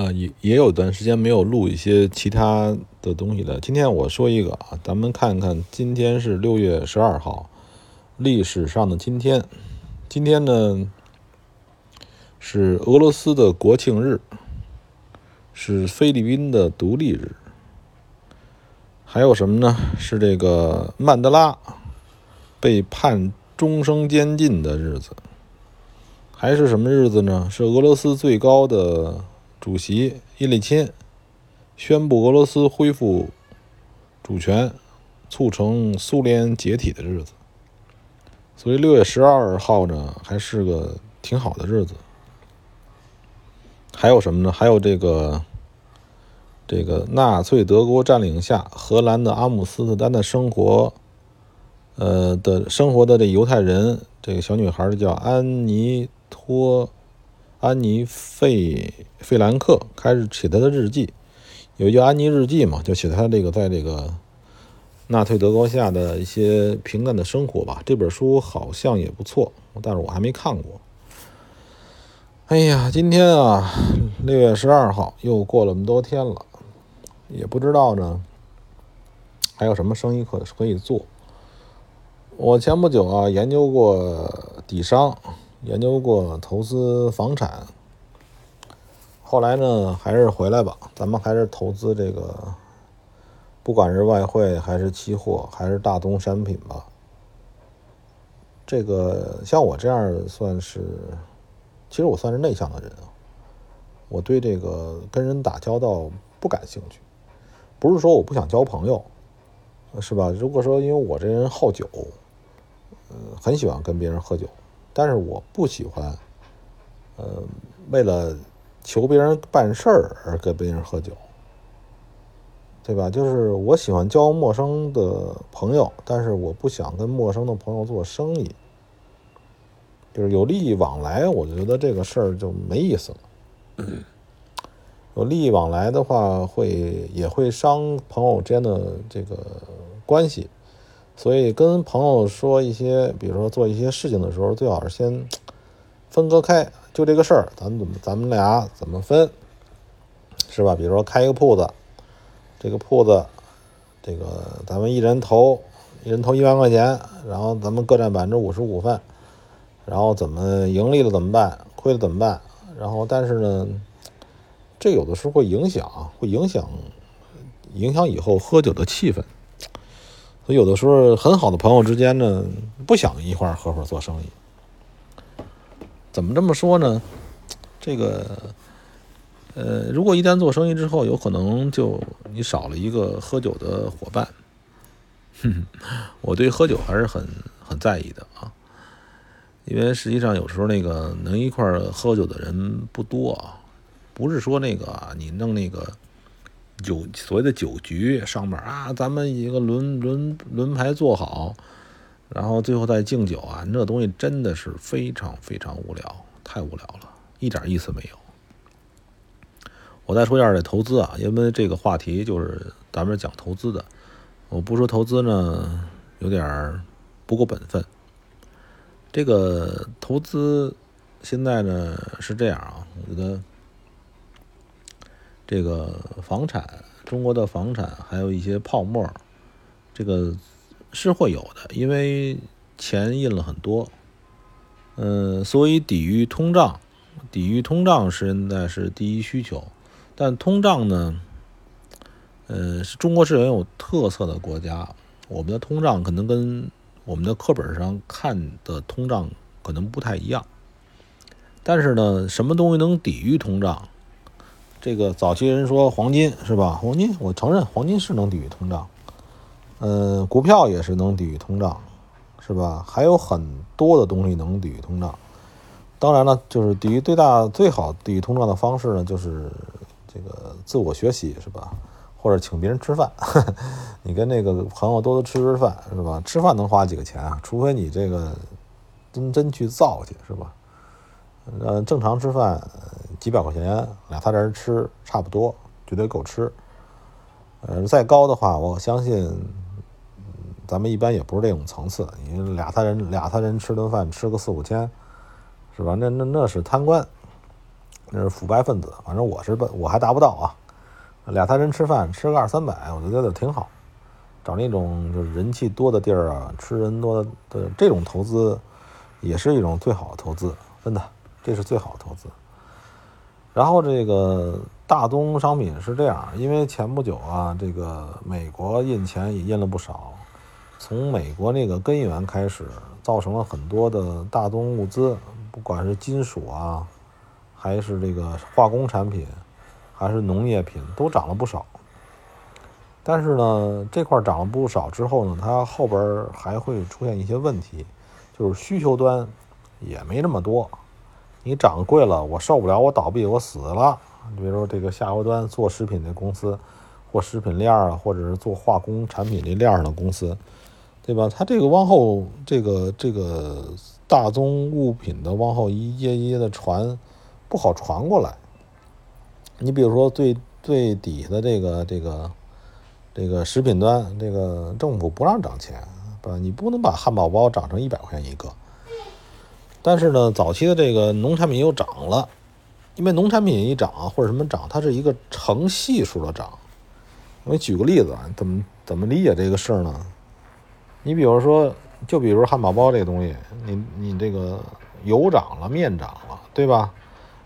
呃，也也有段时间没有录一些其他的东西了。今天我说一个啊，咱们看看，今天是六月十二号，历史上的今天。今天呢是俄罗斯的国庆日，是菲律宾的独立日，还有什么呢？是这个曼德拉被判终生监禁的日子，还是什么日子呢？是俄罗斯最高的。主席叶利钦宣布俄罗斯恢复主权，促成苏联解体的日子。所以六月十二号呢，还是个挺好的日子。还有什么呢？还有这个这个纳粹德国占领下荷兰的阿姆斯特丹的生活，呃的生活的这犹太人，这个小女孩叫安妮托。安妮·费费兰克开始写他的日记，有一个《安妮日记》嘛，就写他这个在这个纳粹德国下的一些平淡的生活吧。这本书好像也不错，但是我还没看过。哎呀，今天啊，六月十二号又过了那么多天了，也不知道呢还有什么生意可可以做。我前不久啊研究过底商。研究过投资房产，后来呢，还是回来吧。咱们还是投资这个，不管是外汇还是期货还是大宗商品吧。这个像我这样算是，其实我算是内向的人啊。我对这个跟人打交道不感兴趣，不是说我不想交朋友，是吧？如果说因为我这人好酒，嗯，很喜欢跟别人喝酒。但是我不喜欢，呃，为了求别人办事儿而跟别人喝酒，对吧？就是我喜欢交陌生的朋友，但是我不想跟陌生的朋友做生意，就是有利益往来，我觉得这个事儿就没意思了。有利益往来的话，会也会伤朋友之间的这个关系。所以跟朋友说一些，比如说做一些事情的时候，最好是先分割开，就这个事儿，咱怎么，咱们俩怎么分，是吧？比如说开一个铺子，这个铺子，这个咱们一人投，一人投一万块钱，然后咱们各占百分之五十股份，然后怎么盈利了怎么办，亏了怎么办？然后但是呢，这有的时候会影响，会影响，影响以后喝酒的气氛。有的时候，很好的朋友之间呢，不想一块儿合伙做生意。怎么这么说呢？这个，呃，如果一旦做生意之后，有可能就你少了一个喝酒的伙伴。哼，我对喝酒还是很很在意的啊，因为实际上有时候那个能一块儿喝酒的人不多啊，不是说那个啊你弄那个。酒所谓的酒局上面啊，咱们一个轮轮轮排坐好，然后最后再敬酒啊，那东西真的是非常非常无聊，太无聊了，一点意思没有。我再说一下这投资啊，因为这个话题就是咱们讲投资的，我不说投资呢，有点不够本分。这个投资现在呢是这样啊，我觉得。这个房产，中国的房产还有一些泡沫，这个是会有的，因为钱印了很多，嗯，所以抵御通胀，抵御通胀现在是第一需求。但通胀呢，呃，是中国是很有特色的国家，我们的通胀可能跟我们的课本上看的通胀可能不太一样。但是呢，什么东西能抵御通胀？这个早期人说黄金是吧？黄金，我承认黄金是能抵御通胀，嗯，股票也是能抵御通胀，是吧？还有很多的东西能抵御通胀。当然了，就是抵御最大、最好抵御通胀的方式呢，就是这个自我学习，是吧？或者请别人吃饭，你跟那个朋友多多吃吃饭，是吧？吃饭能花几个钱啊？除非你这个真真去造去，是吧？呃，正常吃饭。几百块钱，俩仨人吃差不多，绝对够吃。呃，再高的话，我相信，嗯咱们一般也不是这种层次。你俩仨人，俩仨人吃顿饭，吃个四五千，是吧？那那那是贪官。那是腐败分子。反正我是我还达不到啊，俩三人吃饭吃个二三百，我觉得挺好。找那种就是人气多的地儿啊，吃人多的这种投资，也是一种最好的投资，真的，这是最好的投资。然后这个大宗商品是这样，因为前不久啊，这个美国印钱也印了不少，从美国那个根源开始，造成了很多的大宗物资，不管是金属啊，还是这个化工产品，还是农业品，都涨了不少。但是呢，这块涨了不少之后呢，它后边还会出现一些问题，就是需求端也没那么多。你涨贵了，我受不了，我倒闭，我死了。比如说这个下游端做食品的公司，或食品链啊，或者是做化工产品这链的公司，对吧？它这个往后这个这个大宗物品的往后一页一页的传，不好传过来。你比如说最最底下的这个这个这个食品端，这个政府不让涨钱，吧？你不能把汉堡包涨成一百块钱一个。但是呢，早期的这个农产品又涨了，因为农产品一涨或者什么涨，它是一个成系数的涨。我举个例子啊，怎么怎么理解这个事儿呢？你比如说，就比如汉堡包这个东西，你你这个油涨了，面涨了，对吧？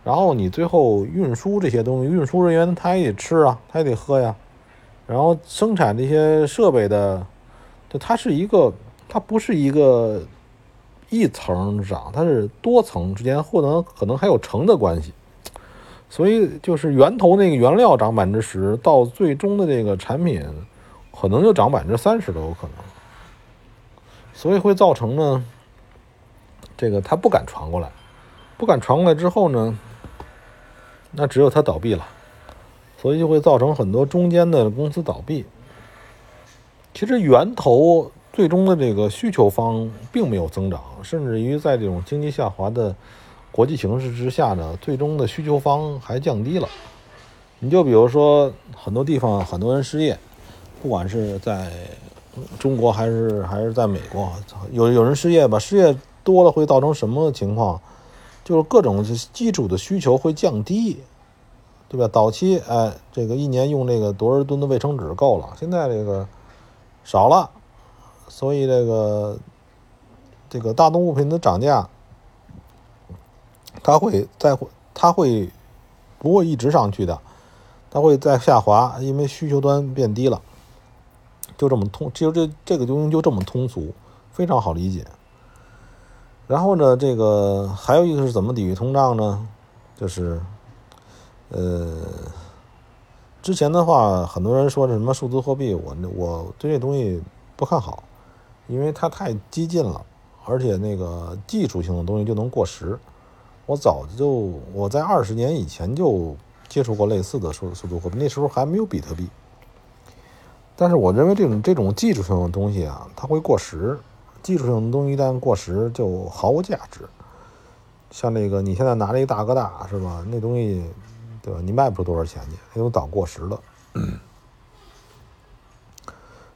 然后你最后运输这些东西，运输人员他也得吃啊，他也得喝呀。然后生产这些设备的，它是一个，它不是一个。一层涨，它是多层之间或能可能还有乘的关系，所以就是源头那个原料涨百分之十，到最终的这个产品可能就涨百分之三十都有可能，所以会造成呢，这个他不敢传过来，不敢传过来之后呢，那只有他倒闭了，所以就会造成很多中间的公司倒闭。其实源头。最终的这个需求方并没有增长，甚至于在这种经济下滑的国际形势之下呢，最终的需求方还降低了。你就比如说很多地方很多人失业，不管是在中国还是还是在美国，有有人失业吧，失业多了会造成什么情况？就是各种基础的需求会降低，对吧？早期哎，这个一年用这个多少吨的卫生纸够了，现在这个少了。所以这个这个大宗物品的涨价，它会在它会不会一直上去的？它会在下滑，因为需求端变低了，就这么通，就这这个东西就这么通俗，非常好理解。然后呢，这个还有一个是怎么抵御通胀呢？就是呃，之前的话，很多人说什么数字货币，我我对这东西不看好。因为它太激进了，而且那个技术性的东西就能过时。我早就我在二十年以前就接触过类似的数数字货币，那时候还没有比特币。但是我认为这种这种技术性的东西啊，它会过时。技术性的东西一旦过时，就毫无价值。像那个你现在拿了一大哥大是吧？那东西对吧？你卖不出多少钱去，那都早过时了。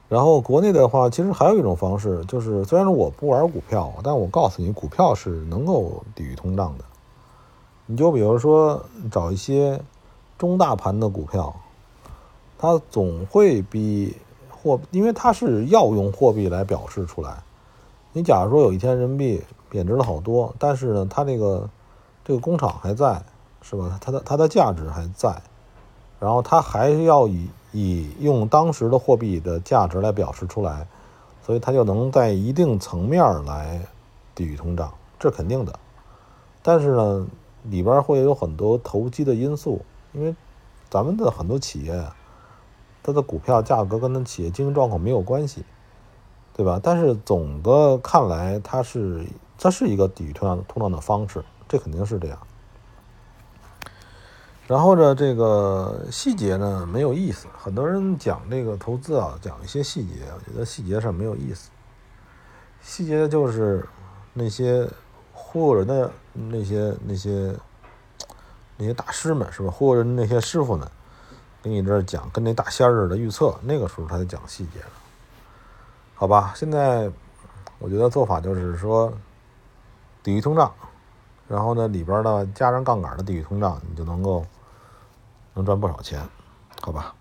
然后国内的话，其实还有一种方式，就是虽然说我不玩股票，但我告诉你，股票是能够抵御通胀的。你就比如说找一些中大盘的股票，它总会比货，因为它是要用货币来表示出来。你假如说有一天人民币贬值了好多，但是呢，它这个这个工厂还在，是吧？它的它的价值还在，然后它还要以。以用当时的货币的价值来表示出来，所以它就能在一定层面来抵御通胀，这肯定的。但是呢，里边会有很多投机的因素，因为咱们的很多企业，它的股票价格跟它企业经营状况没有关系，对吧？但是总的看来，它是它是一个抵御通胀通胀的方式，这肯定是这样。然后呢，这个细节呢没有意思。很多人讲这个投资啊，讲一些细节，我觉得细节上没有意思。细节就是那些忽悠人的那些那些那些大师们是吧？忽悠人那些师傅们，给你这讲跟那大仙儿似的预测，那个时候他才讲细节了，好吧？现在我觉得做法就是说，抵御通胀，然后呢里边呢加上杠杆的抵御通胀，你就能够能赚不少钱，好吧？